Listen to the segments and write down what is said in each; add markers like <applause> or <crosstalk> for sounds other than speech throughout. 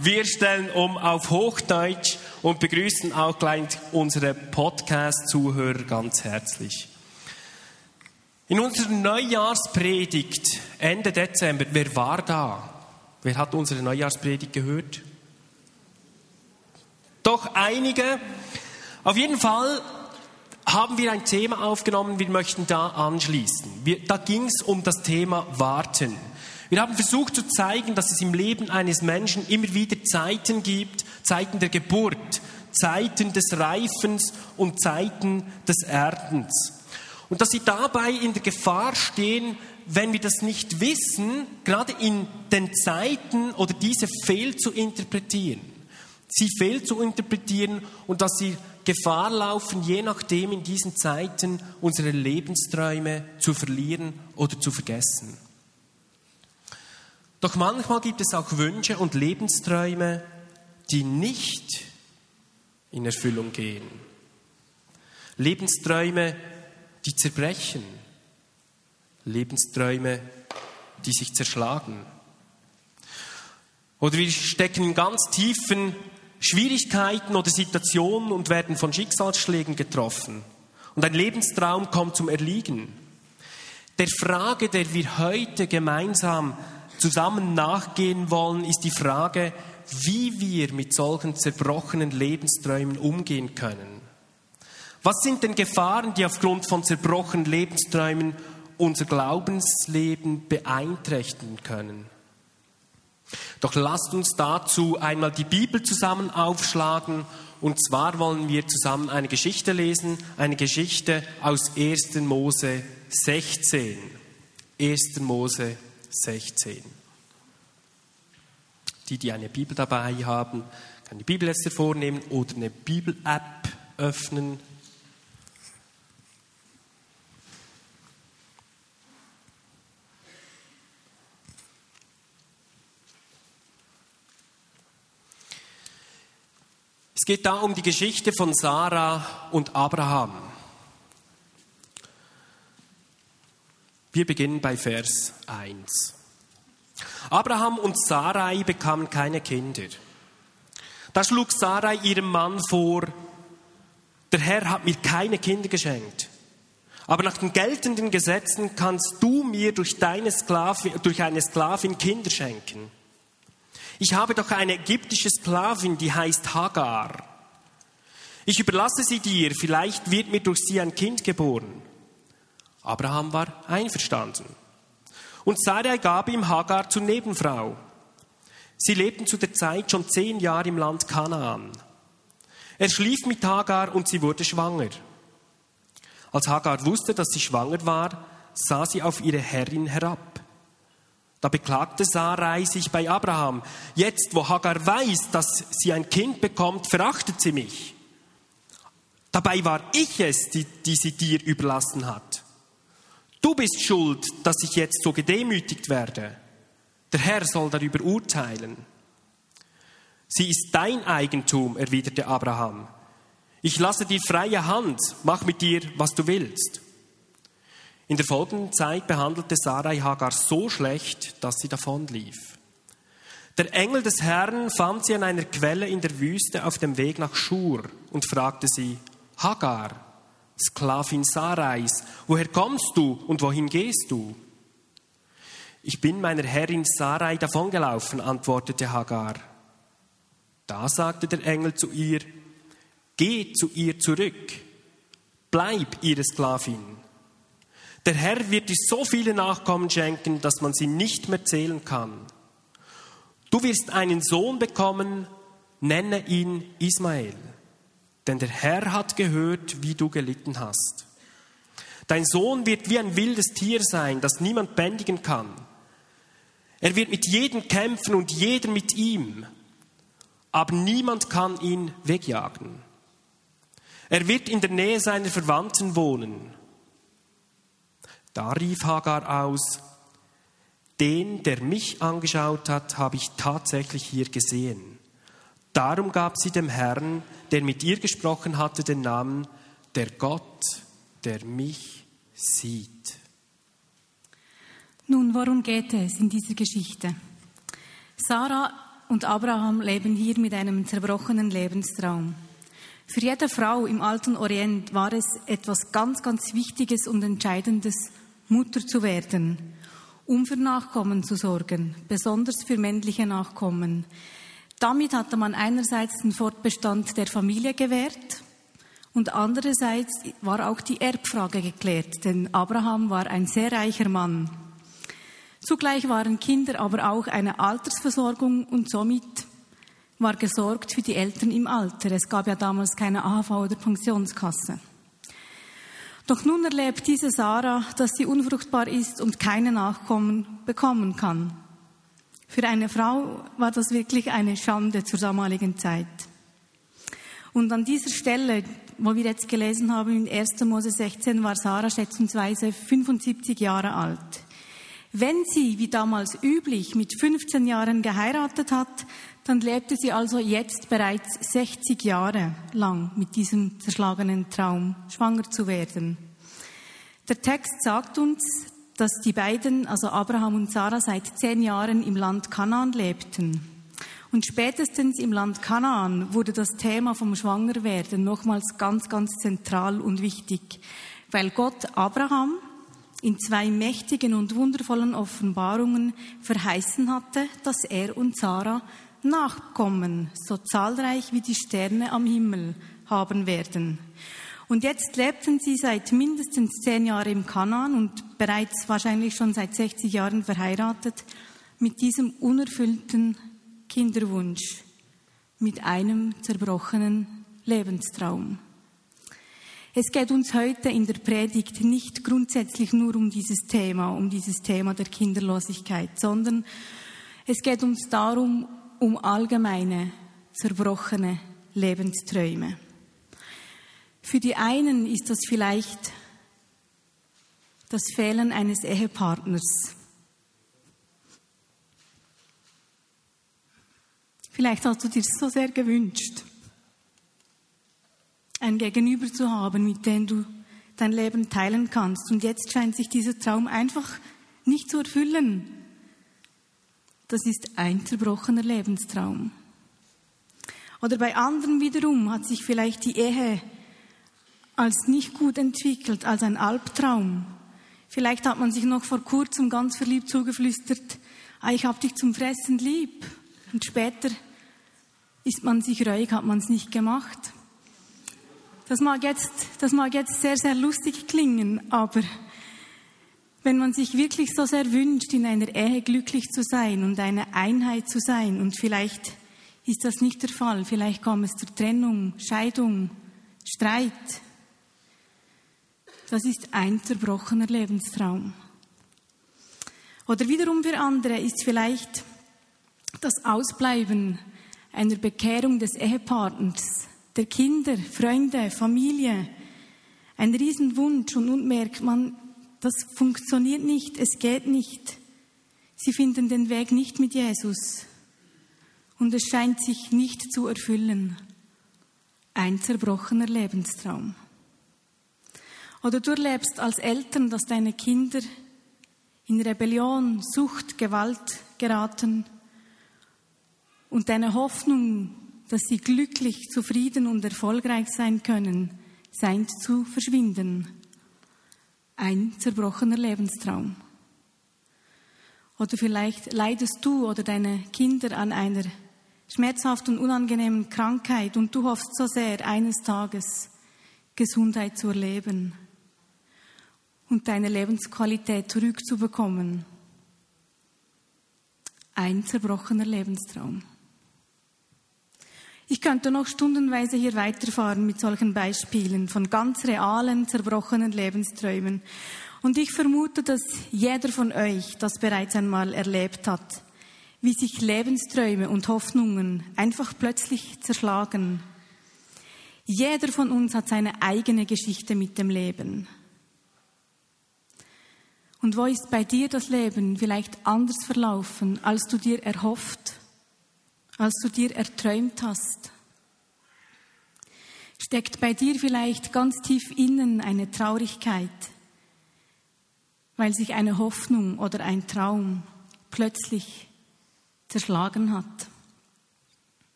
Wir stellen um auf Hochdeutsch und begrüßen auch gleich unsere Podcast-Zuhörer ganz herzlich. In unserer Neujahrspredigt Ende Dezember, wer war da? Wer hat unsere Neujahrspredigt gehört? Doch einige. Auf jeden Fall haben wir ein Thema aufgenommen, wir möchten da anschließen. Wir, da ging es um das Thema Warten. Wir haben versucht zu zeigen, dass es im Leben eines Menschen immer wieder Zeiten gibt, Zeiten der Geburt, Zeiten des Reifens und Zeiten des Erdens. Und dass sie dabei in der Gefahr stehen, wenn wir das nicht wissen, gerade in den Zeiten oder diese fehl zu interpretieren. Sie fehl zu interpretieren und dass sie Gefahr laufen, je nachdem in diesen Zeiten unsere Lebensträume zu verlieren oder zu vergessen. Doch manchmal gibt es auch Wünsche und Lebensträume, die nicht in Erfüllung gehen. Lebensträume, die zerbrechen. Lebensträume, die sich zerschlagen. Oder wir stecken in ganz tiefen Schwierigkeiten oder Situationen und werden von Schicksalsschlägen getroffen. Und ein Lebenstraum kommt zum Erliegen. Der Frage, der wir heute gemeinsam zusammen nachgehen wollen, ist die Frage, wie wir mit solchen zerbrochenen Lebensträumen umgehen können. Was sind denn Gefahren, die aufgrund von zerbrochenen Lebensträumen unser Glaubensleben beeinträchtigen können? Doch lasst uns dazu einmal die Bibel zusammen aufschlagen. Und zwar wollen wir zusammen eine Geschichte lesen, eine Geschichte aus 1. Mose 16. 1. Mose 16. Die, die eine Bibel dabei haben, können die Bibel jetzt hervornehmen oder eine Bibel-App öffnen. Es geht da um die Geschichte von Sarah und Abraham. Wir beginnen bei Vers 1. Abraham und Sarai bekamen keine Kinder. Da schlug Sarai ihrem Mann vor, der Herr hat mir keine Kinder geschenkt. Aber nach den geltenden Gesetzen kannst du mir durch, deine Sklavin, durch eine Sklavin Kinder schenken. Ich habe doch eine ägyptische Sklavin, die heißt Hagar. Ich überlasse sie dir, vielleicht wird mir durch sie ein Kind geboren. Abraham war einverstanden. Und Sarai gab ihm Hagar zur Nebenfrau. Sie lebten zu der Zeit schon zehn Jahre im Land Kanaan. Er schlief mit Hagar und sie wurde schwanger. Als Hagar wusste, dass sie schwanger war, sah sie auf ihre Herrin herab. Da beklagte Sarai sich bei Abraham. Jetzt, wo Hagar weiß, dass sie ein Kind bekommt, verachtet sie mich. Dabei war ich es, die, die sie dir überlassen hat. Du bist schuld, dass ich jetzt so gedemütigt werde. Der Herr soll darüber urteilen. Sie ist dein Eigentum, erwiderte Abraham. Ich lasse dir freie Hand, mach mit dir, was du willst. In der folgenden Zeit behandelte Sarai Hagar so schlecht, dass sie davonlief. Der Engel des Herrn fand sie an einer Quelle in der Wüste auf dem Weg nach Schur und fragte sie, Hagar, Sklavin Sarais, woher kommst du und wohin gehst du? Ich bin meiner Herrin Sarai davongelaufen, antwortete Hagar. Da sagte der Engel zu ihr, Geh zu ihr zurück, bleib ihre Sklavin. Der Herr wird dir so viele Nachkommen schenken, dass man sie nicht mehr zählen kann. Du wirst einen Sohn bekommen, nenne ihn Ismael, denn der Herr hat gehört, wie du gelitten hast. Dein Sohn wird wie ein wildes Tier sein, das niemand bändigen kann. Er wird mit jedem kämpfen und jeder mit ihm, aber niemand kann ihn wegjagen. Er wird in der Nähe seiner Verwandten wohnen da rief Hagar aus, den, der mich angeschaut hat, habe ich tatsächlich hier gesehen. Darum gab sie dem Herrn, der mit ihr gesprochen hatte, den Namen der Gott, der mich sieht. Nun, worum geht es in dieser Geschichte? Sarah und Abraham leben hier mit einem zerbrochenen Lebenstraum. Für jede Frau im alten Orient war es etwas ganz, ganz Wichtiges und Entscheidendes, Mutter zu werden, um für Nachkommen zu sorgen, besonders für männliche Nachkommen. Damit hatte man einerseits den Fortbestand der Familie gewährt und andererseits war auch die Erbfrage geklärt, denn Abraham war ein sehr reicher Mann. Zugleich waren Kinder aber auch eine Altersversorgung und somit war gesorgt für die Eltern im Alter. Es gab ja damals keine AHV oder Pensionskasse. Doch nun erlebt diese Sarah, dass sie unfruchtbar ist und keine Nachkommen bekommen kann. Für eine Frau war das wirklich eine Schande zur damaligen Zeit. Und an dieser Stelle, wo wir jetzt gelesen haben, in 1. Mose 16, war Sarah schätzungsweise 75 Jahre alt. Wenn sie, wie damals üblich, mit 15 Jahren geheiratet hat, dann lebte sie also jetzt bereits 60 Jahre lang mit diesem zerschlagenen Traum, schwanger zu werden. Der Text sagt uns, dass die beiden, also Abraham und Sarah, seit zehn Jahren im Land Kanaan lebten. Und spätestens im Land Kanaan wurde das Thema vom Schwangerwerden nochmals ganz, ganz zentral und wichtig, weil Gott Abraham in zwei mächtigen und wundervollen Offenbarungen verheißen hatte, dass er und Sarah Nachkommen, so zahlreich wie die Sterne am Himmel, haben werden. Und jetzt lebten sie seit mindestens zehn Jahren im Kanaan und bereits wahrscheinlich schon seit 60 Jahren verheiratet mit diesem unerfüllten Kinderwunsch, mit einem zerbrochenen Lebenstraum. Es geht uns heute in der Predigt nicht grundsätzlich nur um dieses Thema, um dieses Thema der Kinderlosigkeit, sondern es geht uns darum, um allgemeine, zerbrochene Lebensträume. Für die einen ist das vielleicht das Fehlen eines Ehepartners. Vielleicht hast du dir so sehr gewünscht, ein Gegenüber zu haben, mit dem du dein Leben teilen kannst. Und jetzt scheint sich dieser Traum einfach nicht zu erfüllen. Das ist ein zerbrochener Lebenstraum. Oder bei anderen wiederum hat sich vielleicht die Ehe als nicht gut entwickelt, als ein Albtraum. Vielleicht hat man sich noch vor kurzem ganz verliebt zugeflüstert, ah, ich hab dich zum Fressen lieb. Und später ist man sich reuig, hat man es nicht gemacht. Das mag jetzt, das mag jetzt sehr, sehr lustig klingen, aber wenn man sich wirklich so sehr wünscht, in einer Ehe glücklich zu sein und eine Einheit zu sein, und vielleicht ist das nicht der Fall, vielleicht kommt es zur Trennung, Scheidung, Streit, das ist ein zerbrochener Lebenstraum. Oder wiederum für andere ist vielleicht das Ausbleiben einer Bekehrung des Ehepartners, der Kinder, Freunde, Familie, ein Riesenwunsch und nun merkt man, das funktioniert nicht, es geht nicht. Sie finden den Weg nicht mit Jesus und es scheint sich nicht zu erfüllen. Ein zerbrochener Lebenstraum. Oder du erlebst als Eltern, dass deine Kinder in Rebellion, Sucht, Gewalt geraten und deine Hoffnung, dass sie glücklich, zufrieden und erfolgreich sein können, scheint zu verschwinden ein zerbrochener Lebenstraum. Oder vielleicht leidest du oder deine Kinder an einer schmerzhaften, unangenehmen Krankheit und du hoffst so sehr, eines Tages Gesundheit zu erleben und deine Lebensqualität zurückzubekommen. Ein zerbrochener Lebenstraum. Ich könnte noch stundenweise hier weiterfahren mit solchen Beispielen von ganz realen, zerbrochenen Lebensträumen. Und ich vermute, dass jeder von euch das bereits einmal erlebt hat, wie sich Lebensträume und Hoffnungen einfach plötzlich zerschlagen. Jeder von uns hat seine eigene Geschichte mit dem Leben. Und wo ist bei dir das Leben vielleicht anders verlaufen, als du dir erhofft als du dir erträumt hast? Steckt bei dir vielleicht ganz tief innen eine Traurigkeit, weil sich eine Hoffnung oder ein Traum plötzlich zerschlagen hat?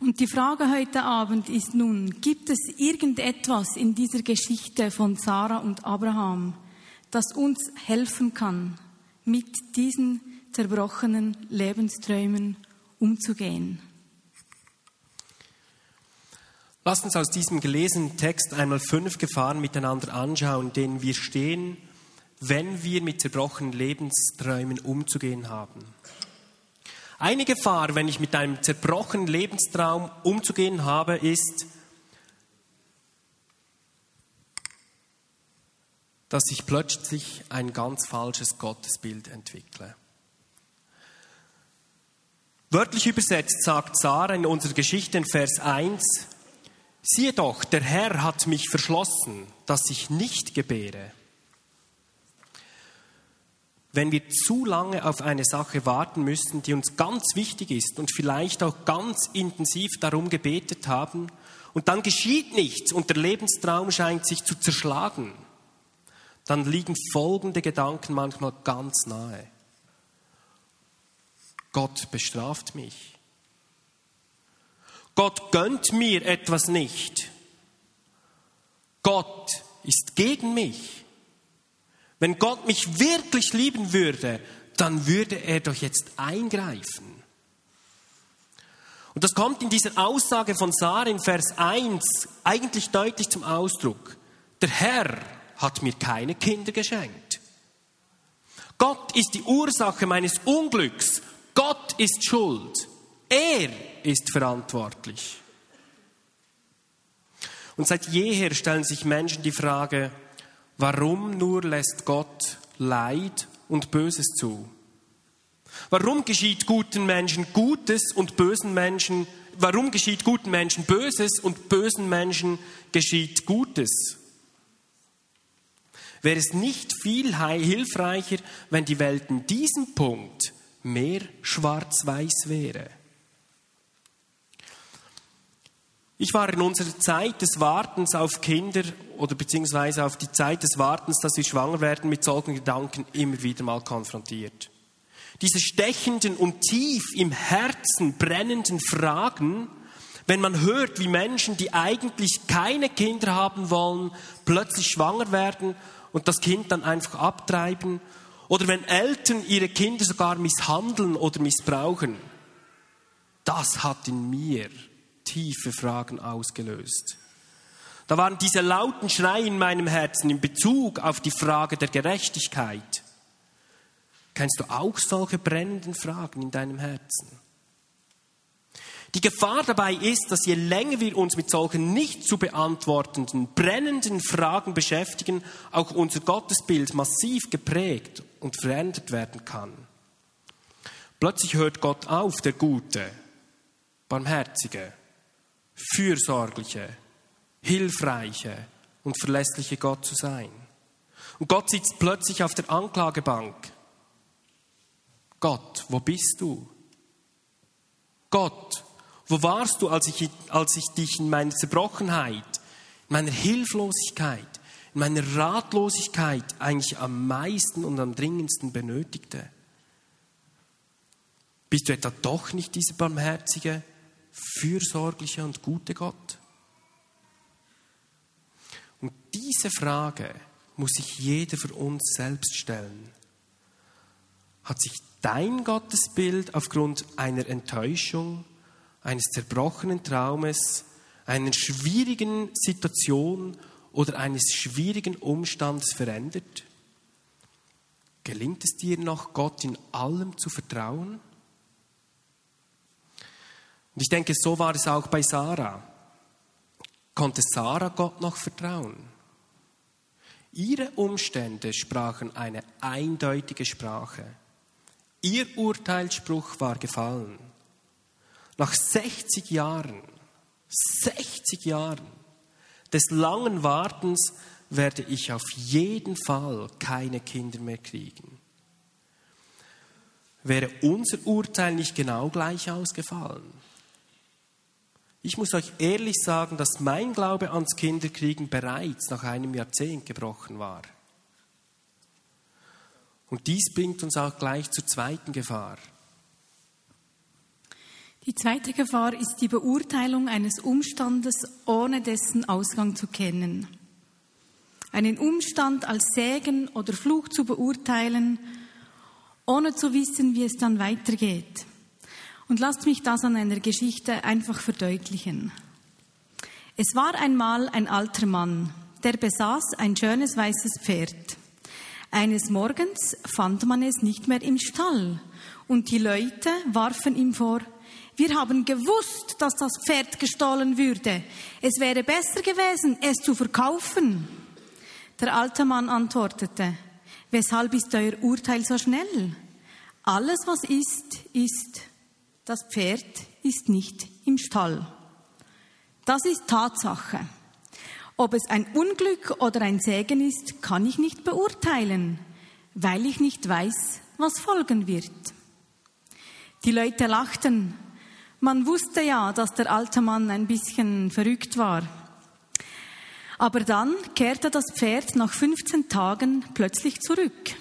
Und die Frage heute Abend ist nun, gibt es irgendetwas in dieser Geschichte von Sarah und Abraham, das uns helfen kann, mit diesen zerbrochenen Lebensträumen umzugehen? Lasst uns aus diesem gelesenen Text einmal fünf Gefahren miteinander anschauen, denen wir stehen, wenn wir mit zerbrochenen Lebensträumen umzugehen haben. Eine Gefahr, wenn ich mit einem zerbrochenen Lebenstraum umzugehen habe, ist, dass ich plötzlich ein ganz falsches Gottesbild entwickle. Wörtlich übersetzt sagt Sarah in unserer Geschichte in Vers 1, Siehe doch, der Herr hat mich verschlossen, dass ich nicht gebäre. Wenn wir zu lange auf eine Sache warten müssen, die uns ganz wichtig ist und vielleicht auch ganz intensiv darum gebetet haben, und dann geschieht nichts und der Lebenstraum scheint sich zu zerschlagen, dann liegen folgende Gedanken manchmal ganz nahe. Gott bestraft mich. Gott gönnt mir etwas nicht. Gott ist gegen mich. Wenn Gott mich wirklich lieben würde, dann würde er doch jetzt eingreifen. Und das kommt in dieser Aussage von Sarah in Vers 1 eigentlich deutlich zum Ausdruck. Der Herr hat mir keine Kinder geschenkt. Gott ist die Ursache meines Unglücks. Gott ist schuld. Er ist verantwortlich. Und seit jeher stellen sich Menschen die Frage, warum nur lässt Gott Leid und Böses zu? Warum geschieht guten Menschen Gutes und bösen Menschen, warum geschieht guten Menschen Böses und bösen Menschen geschieht Gutes? Wäre es nicht viel hilfreicher, wenn die Welt in diesem Punkt mehr schwarz-weiß wäre? Ich war in unserer Zeit des Wartens auf Kinder oder beziehungsweise auf die Zeit des Wartens, dass wir schwanger werden, mit solchen Gedanken immer wieder mal konfrontiert. Diese stechenden und tief im Herzen brennenden Fragen, wenn man hört, wie Menschen, die eigentlich keine Kinder haben wollen, plötzlich schwanger werden und das Kind dann einfach abtreiben, oder wenn Eltern ihre Kinder sogar misshandeln oder missbrauchen, das hat in mir tiefe Fragen ausgelöst. Da waren diese lauten Schreie in meinem Herzen in Bezug auf die Frage der Gerechtigkeit. Kennst du auch solche brennenden Fragen in deinem Herzen? Die Gefahr dabei ist, dass je länger wir uns mit solchen nicht zu beantwortenden, brennenden Fragen beschäftigen, auch unser Gottesbild massiv geprägt und verändert werden kann. Plötzlich hört Gott auf, der Gute, Barmherzige, fürsorgliche, hilfreiche und verlässliche Gott zu sein. Und Gott sitzt plötzlich auf der Anklagebank. Gott, wo bist du? Gott, wo warst du, als ich, als ich dich in meiner Zerbrochenheit, in meiner Hilflosigkeit, in meiner Ratlosigkeit eigentlich am meisten und am dringendsten benötigte? Bist du etwa doch nicht dieser barmherzige, fürsorgliche und gute Gott? Und diese Frage muss sich jeder für uns selbst stellen. Hat sich dein Gottesbild aufgrund einer Enttäuschung, eines zerbrochenen Traumes, einer schwierigen Situation oder eines schwierigen Umstandes verändert? Gelingt es dir noch, Gott in allem zu vertrauen? Und ich denke, so war es auch bei Sarah. Konnte Sarah Gott noch vertrauen? Ihre Umstände sprachen eine eindeutige Sprache. Ihr Urteilsspruch war gefallen. Nach 60 Jahren, 60 Jahren des langen Wartens werde ich auf jeden Fall keine Kinder mehr kriegen. Wäre unser Urteil nicht genau gleich ausgefallen? Ich muss euch ehrlich sagen, dass mein Glaube ans Kinderkriegen bereits nach einem Jahrzehnt gebrochen war. Und dies bringt uns auch gleich zur zweiten Gefahr. Die zweite Gefahr ist die Beurteilung eines Umstandes, ohne dessen Ausgang zu kennen. Einen Umstand als Segen oder Fluch zu beurteilen, ohne zu wissen, wie es dann weitergeht. Und lasst mich das an einer Geschichte einfach verdeutlichen. Es war einmal ein alter Mann, der besaß ein schönes weißes Pferd. Eines Morgens fand man es nicht mehr im Stall und die Leute warfen ihm vor, wir haben gewusst, dass das Pferd gestohlen würde. Es wäre besser gewesen, es zu verkaufen. Der alte Mann antwortete, weshalb ist euer Urteil so schnell? Alles, was ist, ist. Das Pferd ist nicht im Stall. Das ist Tatsache. Ob es ein Unglück oder ein Segen ist, kann ich nicht beurteilen, weil ich nicht weiß, was folgen wird. Die Leute lachten. Man wusste ja, dass der alte Mann ein bisschen verrückt war. Aber dann kehrte das Pferd nach 15 Tagen plötzlich zurück.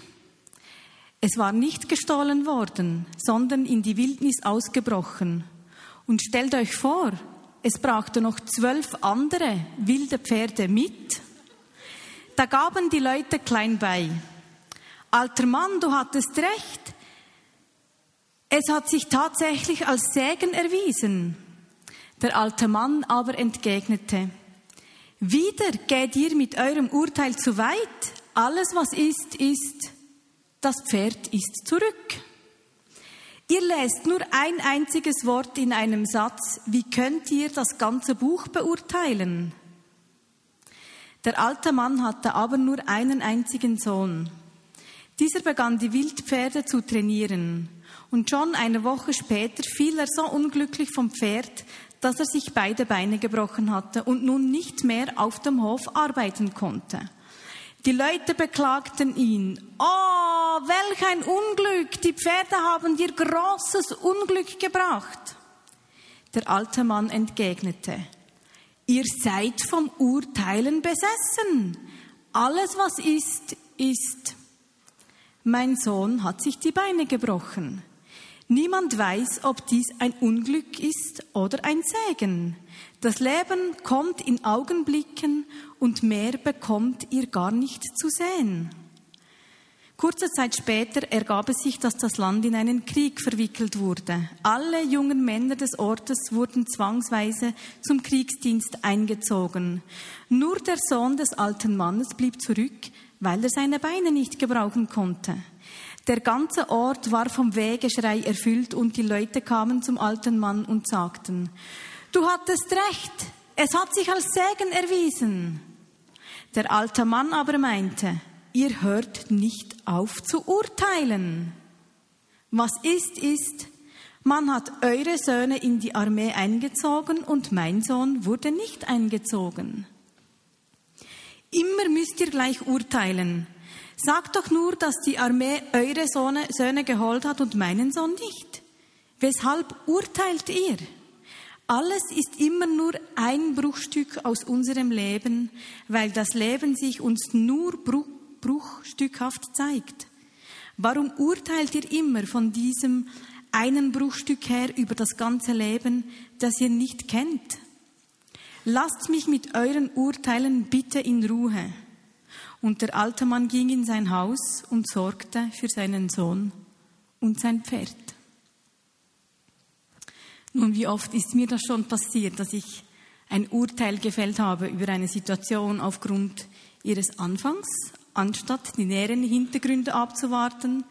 Es war nicht gestohlen worden, sondern in die Wildnis ausgebrochen. Und stellt euch vor, es brachte noch zwölf andere wilde Pferde mit. Da gaben die Leute klein bei. Alter Mann, du hattest recht. Es hat sich tatsächlich als Segen erwiesen. Der alte Mann aber entgegnete, wieder geht ihr mit eurem Urteil zu weit. Alles, was ist, ist, das Pferd ist zurück. Ihr lest nur ein einziges Wort in einem Satz. Wie könnt ihr das ganze Buch beurteilen? Der alte Mann hatte aber nur einen einzigen Sohn. Dieser begann die Wildpferde zu trainieren. Und schon eine Woche später fiel er so unglücklich vom Pferd, dass er sich beide Beine gebrochen hatte und nun nicht mehr auf dem Hof arbeiten konnte. Die Leute beklagten ihn. Oh, welch ein Unglück! Die Pferde haben dir großes Unglück gebracht. Der alte Mann entgegnete. Ihr seid vom Urteilen besessen. Alles, was ist, ist. Mein Sohn hat sich die Beine gebrochen. Niemand weiß, ob dies ein Unglück ist oder ein Segen. Das Leben kommt in Augenblicken und mehr bekommt ihr gar nicht zu sehen. Kurze Zeit später ergab es sich, dass das Land in einen Krieg verwickelt wurde. Alle jungen Männer des Ortes wurden zwangsweise zum Kriegsdienst eingezogen. Nur der Sohn des alten Mannes blieb zurück, weil er seine Beine nicht gebrauchen konnte. Der ganze Ort war vom Wegeschrei erfüllt und die Leute kamen zum alten Mann und sagten, Du hattest recht, es hat sich als Segen erwiesen. Der alte Mann aber meinte, ihr hört nicht auf zu urteilen. Was ist, ist, man hat eure Söhne in die Armee eingezogen und mein Sohn wurde nicht eingezogen. Immer müsst ihr gleich urteilen. Sagt doch nur, dass die Armee eure Söhne geholt hat und meinen Sohn nicht. Weshalb urteilt ihr? Alles ist immer nur ein Bruchstück aus unserem Leben, weil das Leben sich uns nur bruch, bruchstückhaft zeigt. Warum urteilt ihr immer von diesem einen Bruchstück her über das ganze Leben, das ihr nicht kennt? Lasst mich mit euren Urteilen bitte in Ruhe. Und der alte Mann ging in sein Haus und sorgte für seinen Sohn und sein Pferd. Nun, wie oft ist mir das schon passiert, dass ich ein Urteil gefällt habe über eine Situation aufgrund ihres Anfangs, anstatt die näheren Hintergründe abzuwarten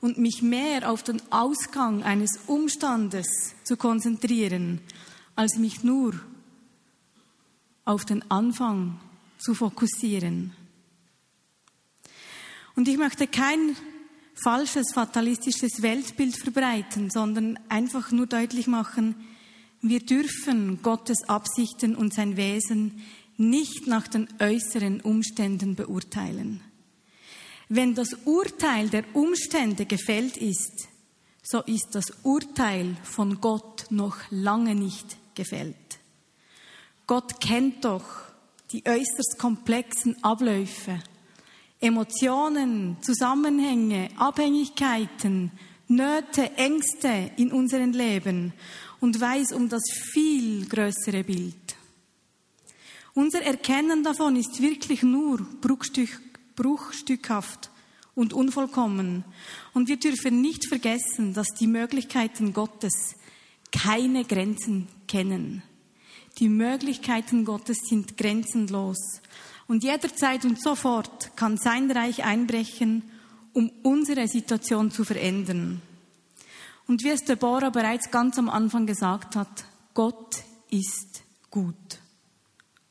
und mich mehr auf den Ausgang eines Umstandes zu konzentrieren, als mich nur auf den Anfang zu fokussieren. Und ich möchte kein falsches, fatalistisches Weltbild verbreiten, sondern einfach nur deutlich machen, wir dürfen Gottes Absichten und sein Wesen nicht nach den äußeren Umständen beurteilen. Wenn das Urteil der Umstände gefällt ist, so ist das Urteil von Gott noch lange nicht gefällt. Gott kennt doch die äußerst komplexen Abläufe Emotionen, Zusammenhänge, Abhängigkeiten, Nöte, Ängste in unserem Leben. und weiß um das viel größere Bild. Unser Erkennen davon ist wirklich nur bruchstück, bruchstückhaft und unvollkommen. Und wir dürfen nicht vergessen, dass die Möglichkeiten Gottes keine Grenzen kennen. Die Möglichkeiten Gottes sind grenzenlos. Und jederzeit und sofort kann sein Reich einbrechen, um unsere Situation zu verändern. Und wie es Deborah bereits ganz am Anfang gesagt hat, Gott ist gut.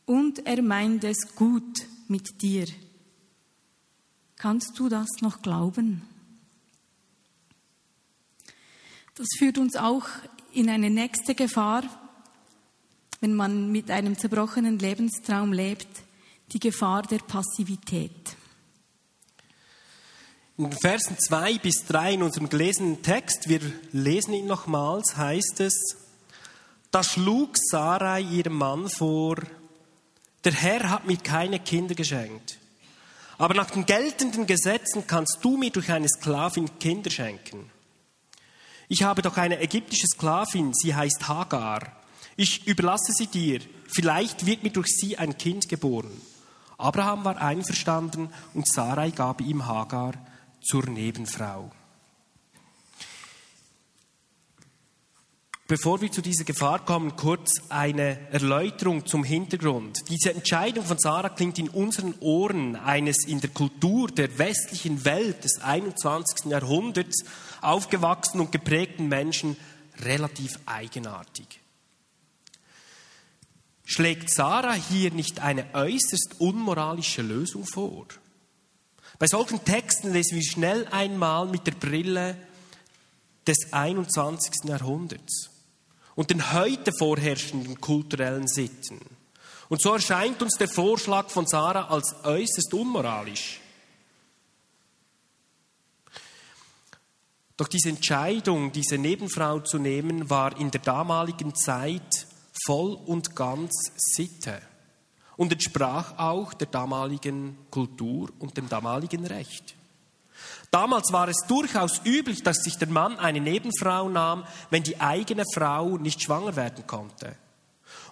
Und er meint es gut mit dir. Kannst du das noch glauben? Das führt uns auch in eine nächste Gefahr, wenn man mit einem zerbrochenen Lebenstraum lebt, die Gefahr der Passivität. In Versen 2 bis 3 in unserem gelesenen Text, wir lesen ihn nochmals, heißt es, da schlug Sarai ihrem Mann vor, der Herr hat mir keine Kinder geschenkt. Aber nach den geltenden Gesetzen kannst du mir durch eine Sklavin Kinder schenken. Ich habe doch eine ägyptische Sklavin, sie heißt Hagar. Ich überlasse sie dir. Vielleicht wird mir durch sie ein Kind geboren. Abraham war einverstanden und Sarai gab ihm Hagar zur Nebenfrau. Bevor wir zu dieser Gefahr kommen, kurz eine Erläuterung zum Hintergrund. Diese Entscheidung von Sarah klingt in unseren Ohren eines in der Kultur der westlichen Welt des 21. Jahrhunderts aufgewachsenen und geprägten Menschen relativ eigenartig. Schlägt Sarah hier nicht eine äußerst unmoralische Lösung vor? Bei solchen Texten lesen wir schnell einmal mit der Brille des 21. Jahrhunderts und den heute vorherrschenden kulturellen Sitten. Und so erscheint uns der Vorschlag von Sarah als äußerst unmoralisch. Doch diese Entscheidung, diese Nebenfrau zu nehmen, war in der damaligen Zeit voll und ganz Sitte und entsprach auch der damaligen Kultur und dem damaligen Recht. Damals war es durchaus üblich, dass sich der Mann eine Nebenfrau nahm, wenn die eigene Frau nicht schwanger werden konnte.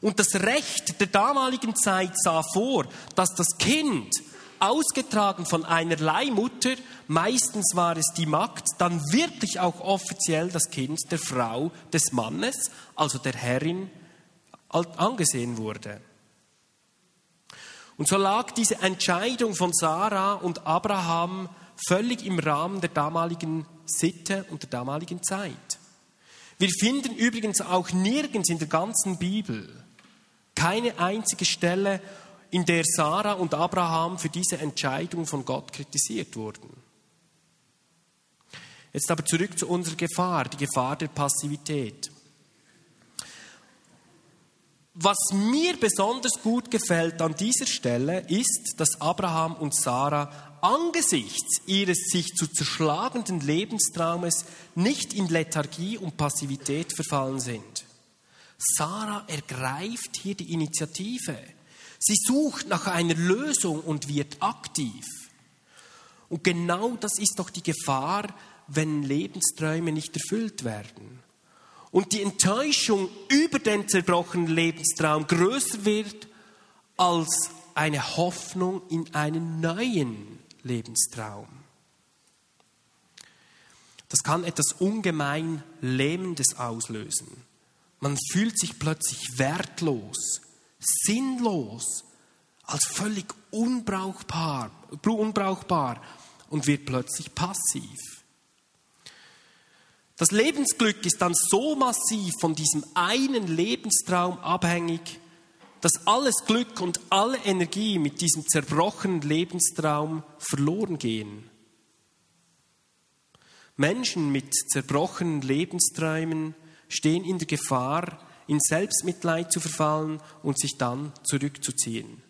Und das Recht der damaligen Zeit sah vor, dass das Kind, ausgetragen von einer Leihmutter, meistens war es die Magd, dann wirklich auch offiziell das Kind der Frau des Mannes, also der Herrin, angesehen wurde. Und so lag diese Entscheidung von Sarah und Abraham völlig im Rahmen der damaligen Sitte und der damaligen Zeit. Wir finden übrigens auch nirgends in der ganzen Bibel keine einzige Stelle, in der Sarah und Abraham für diese Entscheidung von Gott kritisiert wurden. Jetzt aber zurück zu unserer Gefahr, die Gefahr der Passivität. Was mir besonders gut gefällt an dieser Stelle ist, dass Abraham und Sarah angesichts ihres sich zu zerschlagenden Lebenstraumes nicht in Lethargie und Passivität verfallen sind. Sarah ergreift hier die Initiative. Sie sucht nach einer Lösung und wird aktiv. Und genau das ist doch die Gefahr, wenn Lebensträume nicht erfüllt werden. Und die Enttäuschung über den zerbrochenen Lebenstraum größer wird als eine Hoffnung in einen neuen Lebenstraum. Das kann etwas ungemein Lähmendes auslösen. Man fühlt sich plötzlich wertlos, sinnlos, als völlig unbrauchbar, unbrauchbar und wird plötzlich passiv. Das Lebensglück ist dann so massiv von diesem einen Lebenstraum abhängig, dass alles Glück und alle Energie mit diesem zerbrochenen Lebenstraum verloren gehen. Menschen mit zerbrochenen Lebensträumen stehen in der Gefahr, in Selbstmitleid zu verfallen und sich dann zurückzuziehen.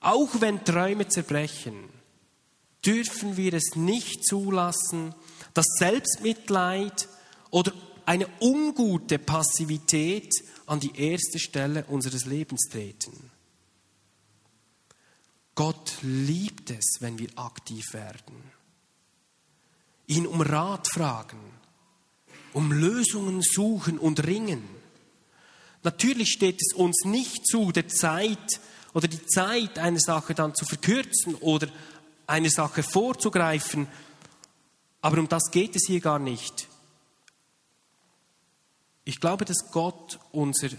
Auch wenn Träume zerbrechen, dürfen wir es nicht zulassen, dass Selbstmitleid oder eine ungute Passivität an die erste Stelle unseres Lebens treten. Gott liebt es, wenn wir aktiv werden. Ihn um Rat fragen. um Lösungen suchen und ringen. Natürlich steht es uns nicht zu, der Zeit oder die Zeit eine Sache dann zu verkürzen oder eine Sache vorzugreifen, aber um das geht es hier gar nicht. Ich glaube, dass Gott unser,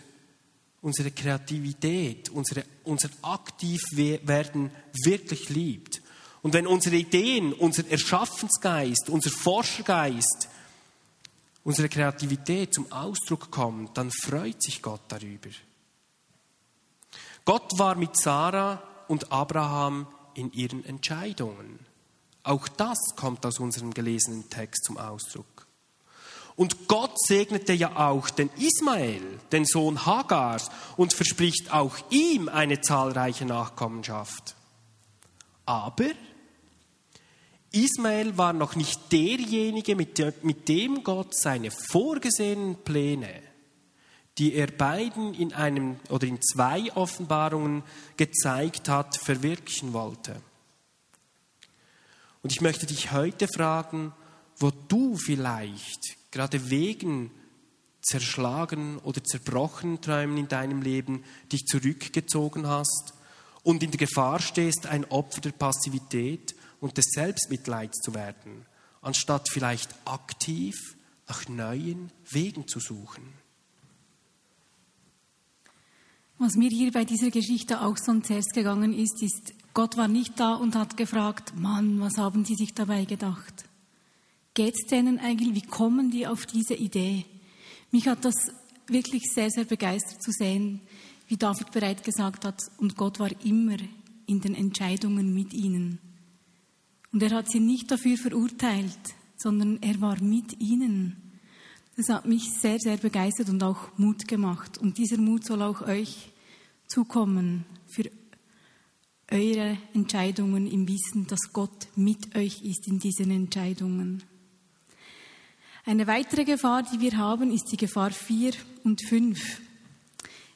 unsere Kreativität, unsere, unser Aktivwerden wirklich liebt. Und wenn unsere Ideen, unser Erschaffensgeist, unser Forschergeist, unsere Kreativität zum Ausdruck kommen, dann freut sich Gott darüber. Gott war mit Sarah und Abraham in ihren Entscheidungen. Auch das kommt aus unserem gelesenen Text zum Ausdruck. Und Gott segnete ja auch den Ismael, den Sohn Hagars, und verspricht auch ihm eine zahlreiche Nachkommenschaft. Aber Ismael war noch nicht derjenige, mit dem Gott seine vorgesehenen Pläne, die er beiden in einem oder in zwei Offenbarungen gezeigt hat, verwirklichen wollte. Und ich möchte dich heute fragen, wo du vielleicht gerade wegen zerschlagen oder zerbrochenen Träumen in deinem Leben dich zurückgezogen hast und in der Gefahr stehst, ein Opfer der Passivität und des Selbstmitleids zu werden, anstatt vielleicht aktiv nach neuen Wegen zu suchen. Was mir hier bei dieser Geschichte auch so ans Herz gegangen ist, ist, Gott war nicht da und hat gefragt, Mann, was haben Sie sich dabei gedacht? Geht es denen eigentlich, wie kommen die auf diese Idee? Mich hat das wirklich sehr, sehr begeistert zu sehen, wie David bereit gesagt hat, und Gott war immer in den Entscheidungen mit ihnen. Und er hat sie nicht dafür verurteilt, sondern er war mit ihnen. Das hat mich sehr, sehr begeistert und auch Mut gemacht. Und dieser Mut soll auch euch zukommen eure Entscheidungen im Wissen, dass Gott mit euch ist in diesen Entscheidungen. Eine weitere Gefahr, die wir haben, ist die Gefahr 4 und 5.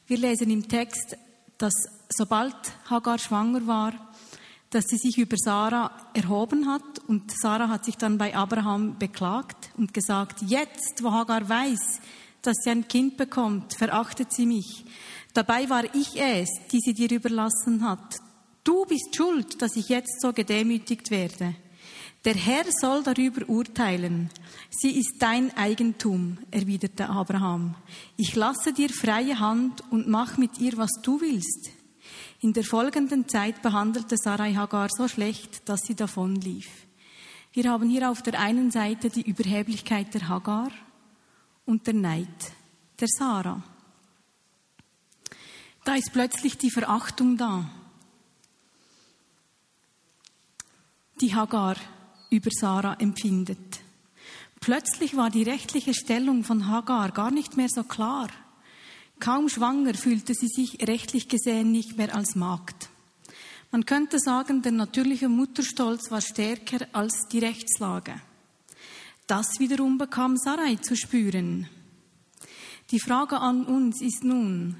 Wir lesen im Text, dass sobald Hagar schwanger war, dass sie sich über Sarah erhoben hat und Sarah hat sich dann bei Abraham beklagt und gesagt, jetzt, wo Hagar weiß, dass sie ein Kind bekommt, verachtet sie mich. Dabei war ich es, die sie dir überlassen hat. Du bist schuld, dass ich jetzt so gedemütigt werde. Der Herr soll darüber urteilen. Sie ist dein Eigentum, erwiderte Abraham. Ich lasse dir freie Hand und mach mit ihr, was du willst. In der folgenden Zeit behandelte Sarai Hagar so schlecht, dass sie davonlief. Wir haben hier auf der einen Seite die Überheblichkeit der Hagar und der Neid der Sarah. Da ist plötzlich die Verachtung da. Die Hagar über Sarah empfindet. Plötzlich war die rechtliche Stellung von Hagar gar nicht mehr so klar. Kaum schwanger fühlte sie sich rechtlich gesehen nicht mehr als Magd. Man könnte sagen, der natürliche Mutterstolz war stärker als die Rechtslage. Das wiederum bekam Sarai zu spüren. Die Frage an uns ist nun,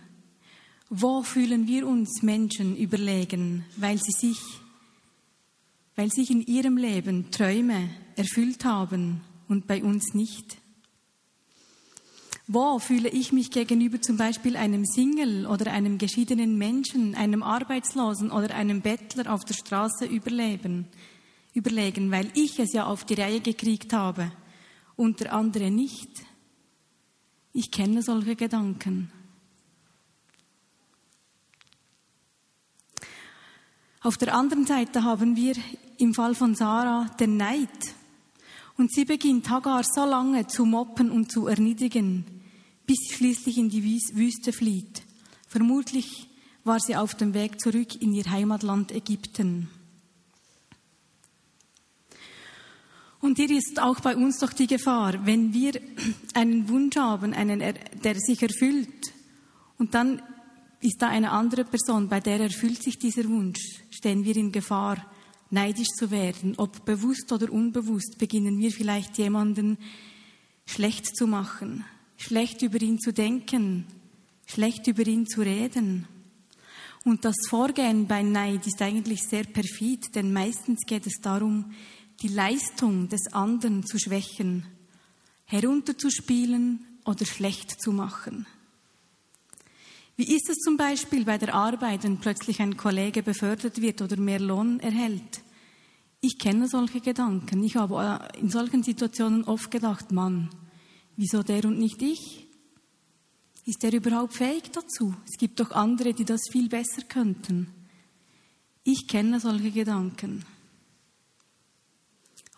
wo fühlen wir uns Menschen überlegen, weil sie sich weil sich in ihrem Leben Träume erfüllt haben und bei uns nicht? Wo fühle ich mich gegenüber zum Beispiel einem Single oder einem geschiedenen Menschen, einem Arbeitslosen oder einem Bettler auf der Straße überleben, überlegen, weil ich es ja auf die Reihe gekriegt habe und der andere nicht? Ich kenne solche Gedanken. Auf der anderen Seite haben wir im Fall von Sarah den Neid. Und sie beginnt Hagar so lange zu moppen und zu erniedrigen, bis sie schließlich in die Wüste flieht. Vermutlich war sie auf dem Weg zurück in ihr Heimatland Ägypten. Und hier ist auch bei uns doch die Gefahr, wenn wir <clears throat> einen Wunsch haben, einen, der sich erfüllt, und dann ist da eine andere Person, bei der erfüllt sich dieser Wunsch, stehen wir in Gefahr, neidisch zu werden. Ob bewusst oder unbewusst beginnen wir vielleicht jemanden schlecht zu machen, schlecht über ihn zu denken, schlecht über ihn zu reden. Und das Vorgehen bei Neid ist eigentlich sehr perfid, denn meistens geht es darum, die Leistung des anderen zu schwächen, herunterzuspielen oder schlecht zu machen. Wie ist es zum Beispiel bei der Arbeit, wenn plötzlich ein Kollege befördert wird oder mehr Lohn erhält? Ich kenne solche Gedanken. Ich habe in solchen Situationen oft gedacht, Mann, wieso der und nicht ich? Ist der überhaupt fähig dazu? Es gibt doch andere, die das viel besser könnten. Ich kenne solche Gedanken.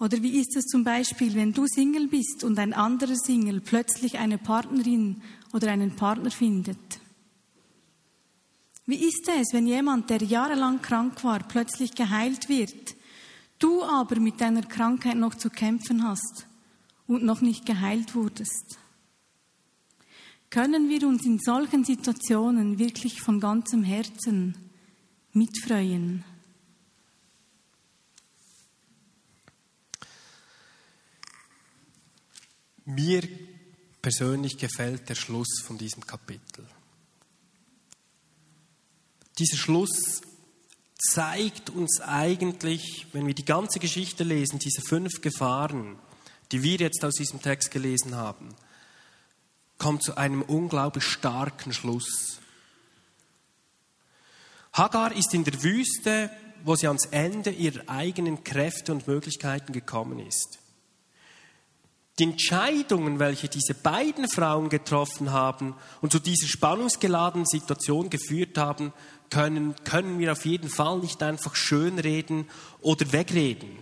Oder wie ist es zum Beispiel, wenn du Single bist und ein anderer Single plötzlich eine Partnerin oder einen Partner findet? Wie ist es, wenn jemand, der jahrelang krank war, plötzlich geheilt wird, du aber mit deiner Krankheit noch zu kämpfen hast und noch nicht geheilt wurdest? Können wir uns in solchen Situationen wirklich von ganzem Herzen mitfreuen? Mir persönlich gefällt der Schluss von diesem Kapitel. Dieser Schluss zeigt uns eigentlich, wenn wir die ganze Geschichte lesen, diese fünf Gefahren, die wir jetzt aus diesem Text gelesen haben, kommt zu einem unglaublich starken Schluss. Hagar ist in der Wüste, wo sie ans Ende ihrer eigenen Kräfte und Möglichkeiten gekommen ist. Die Entscheidungen, welche diese beiden Frauen getroffen haben und zu dieser spannungsgeladenen Situation geführt haben, können, können wir auf jeden Fall nicht einfach schönreden oder wegreden.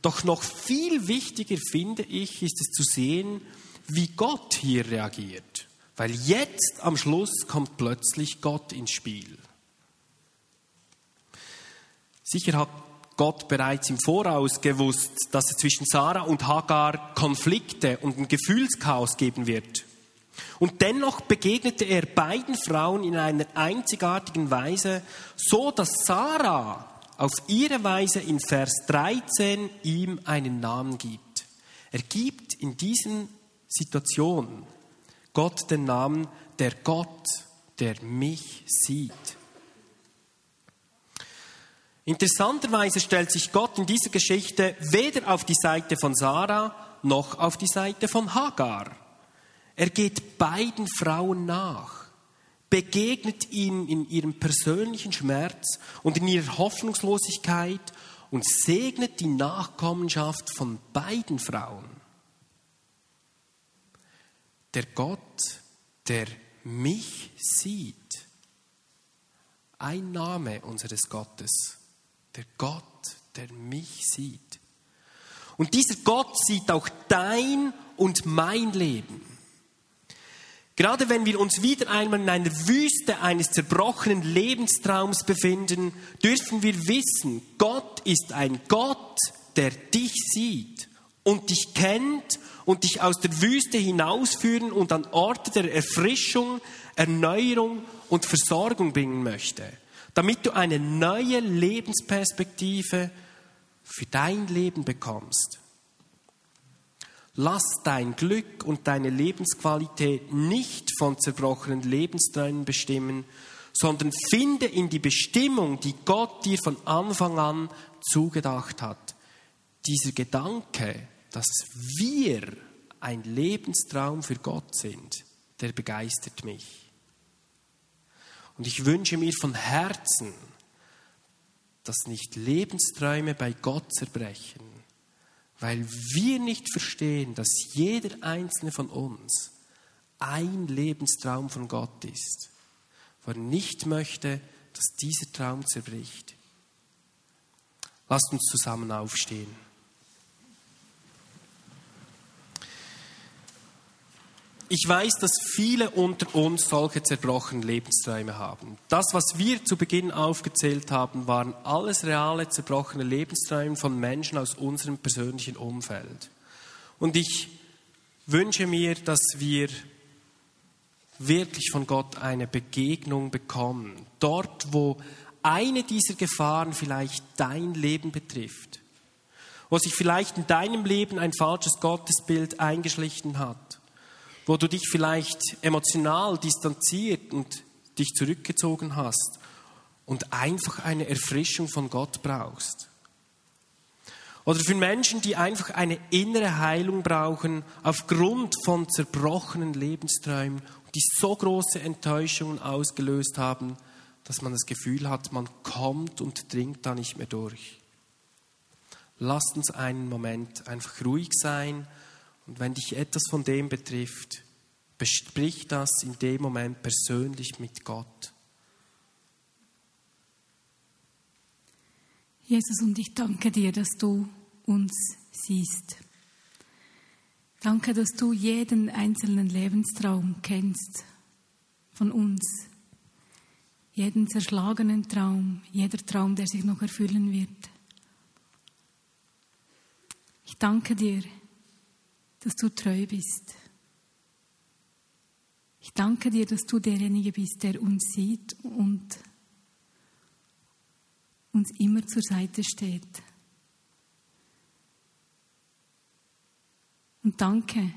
Doch noch viel wichtiger finde ich, ist es zu sehen, wie Gott hier reagiert. Weil jetzt am Schluss kommt plötzlich Gott ins Spiel. Sicher hat Gott bereits im Voraus gewusst, dass es zwischen Sarah und Hagar Konflikte und ein Gefühlschaos geben wird. Und dennoch begegnete er beiden Frauen in einer einzigartigen Weise, so dass Sarah auf ihre Weise in Vers 13 ihm einen Namen gibt. Er gibt in diesen Situationen Gott den Namen der Gott, der mich sieht. Interessanterweise stellt sich Gott in dieser Geschichte weder auf die Seite von Sarah noch auf die Seite von Hagar. Er geht beiden Frauen nach, begegnet ihnen in ihrem persönlichen Schmerz und in ihrer Hoffnungslosigkeit und segnet die Nachkommenschaft von beiden Frauen. Der Gott, der mich sieht, ein Name unseres Gottes der Gott, der mich sieht. Und dieser Gott sieht auch dein und mein Leben. Gerade wenn wir uns wieder einmal in einer Wüste eines zerbrochenen Lebenstraums befinden, dürfen wir wissen, Gott ist ein Gott, der dich sieht und dich kennt und dich aus der Wüste hinausführen und an Orte der Erfrischung, Erneuerung und Versorgung bringen möchte damit du eine neue Lebensperspektive für dein Leben bekommst. Lass dein Glück und deine Lebensqualität nicht von zerbrochenen Lebensträumen bestimmen, sondern finde in die Bestimmung, die Gott dir von Anfang an zugedacht hat. Dieser Gedanke, dass wir ein Lebenstraum für Gott sind, der begeistert mich. Und ich wünsche mir von Herzen, dass nicht Lebensträume bei Gott zerbrechen, weil wir nicht verstehen, dass jeder einzelne von uns ein Lebenstraum von Gott ist, wo er nicht möchte, dass dieser Traum zerbricht. Lasst uns zusammen aufstehen. Ich weiß, dass viele unter uns solche zerbrochenen Lebensträume haben. Das, was wir zu Beginn aufgezählt haben, waren alles reale zerbrochene Lebensträume von Menschen aus unserem persönlichen Umfeld. Und ich wünsche mir, dass wir wirklich von Gott eine Begegnung bekommen. Dort, wo eine dieser Gefahren vielleicht dein Leben betrifft. Wo sich vielleicht in deinem Leben ein falsches Gottesbild eingeschlichen hat wo du dich vielleicht emotional distanziert und dich zurückgezogen hast und einfach eine Erfrischung von Gott brauchst. Oder für Menschen, die einfach eine innere Heilung brauchen aufgrund von zerbrochenen Lebensträumen, die so große Enttäuschungen ausgelöst haben, dass man das Gefühl hat, man kommt und dringt da nicht mehr durch. Lasst uns einen Moment einfach ruhig sein und wenn dich etwas von dem betrifft, besprich das in dem Moment persönlich mit Gott. Jesus, und ich danke dir, dass du uns siehst. Danke, dass du jeden einzelnen Lebenstraum kennst von uns. Jeden zerschlagenen Traum, jeder Traum, der sich noch erfüllen wird. Ich danke dir, dass du treu bist. Ich danke dir, dass du derjenige bist, der uns sieht und uns immer zur Seite steht. Und danke,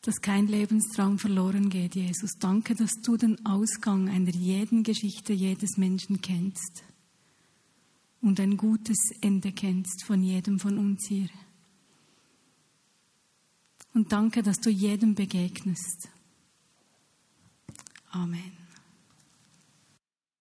dass kein Lebenstraum verloren geht, Jesus. Danke, dass du den Ausgang einer jeden Geschichte jedes Menschen kennst und ein gutes Ende kennst von jedem von uns hier. Und danke, dass du jedem begegnest. Amen.